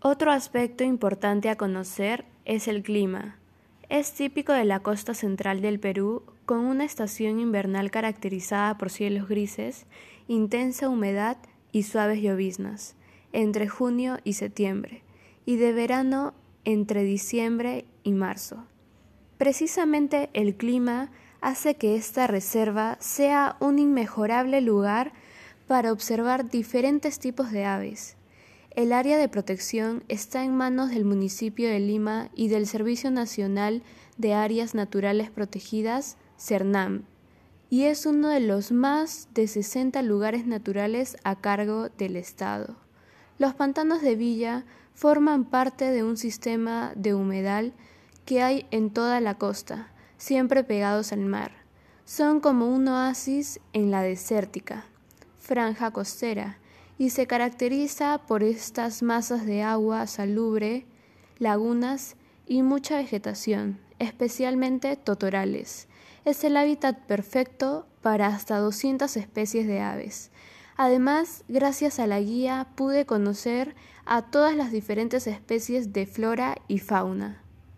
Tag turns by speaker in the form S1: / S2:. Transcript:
S1: Otro aspecto importante a conocer es el clima. Es típico de la costa central del Perú, con una estación invernal caracterizada por cielos grises, intensa humedad y suaves lloviznas, entre junio y septiembre, y de verano entre diciembre y marzo. Precisamente el clima hace que esta reserva sea un inmejorable lugar para observar diferentes tipos de aves, el área de protección está en manos del municipio de Lima y del Servicio Nacional de Áreas Naturales Protegidas, CERNAM, y es uno de los más de 60 lugares naturales a cargo del Estado. Los pantanos de Villa forman parte de un sistema de humedal que hay en toda la costa, siempre pegados al mar. Son como un oasis en la desértica, franja costera, y se caracteriza por estas masas de agua salubre, lagunas y mucha vegetación, especialmente totorales. Es el hábitat perfecto para hasta 200 especies de aves. Además, gracias a la guía pude conocer a todas las diferentes especies de flora y fauna.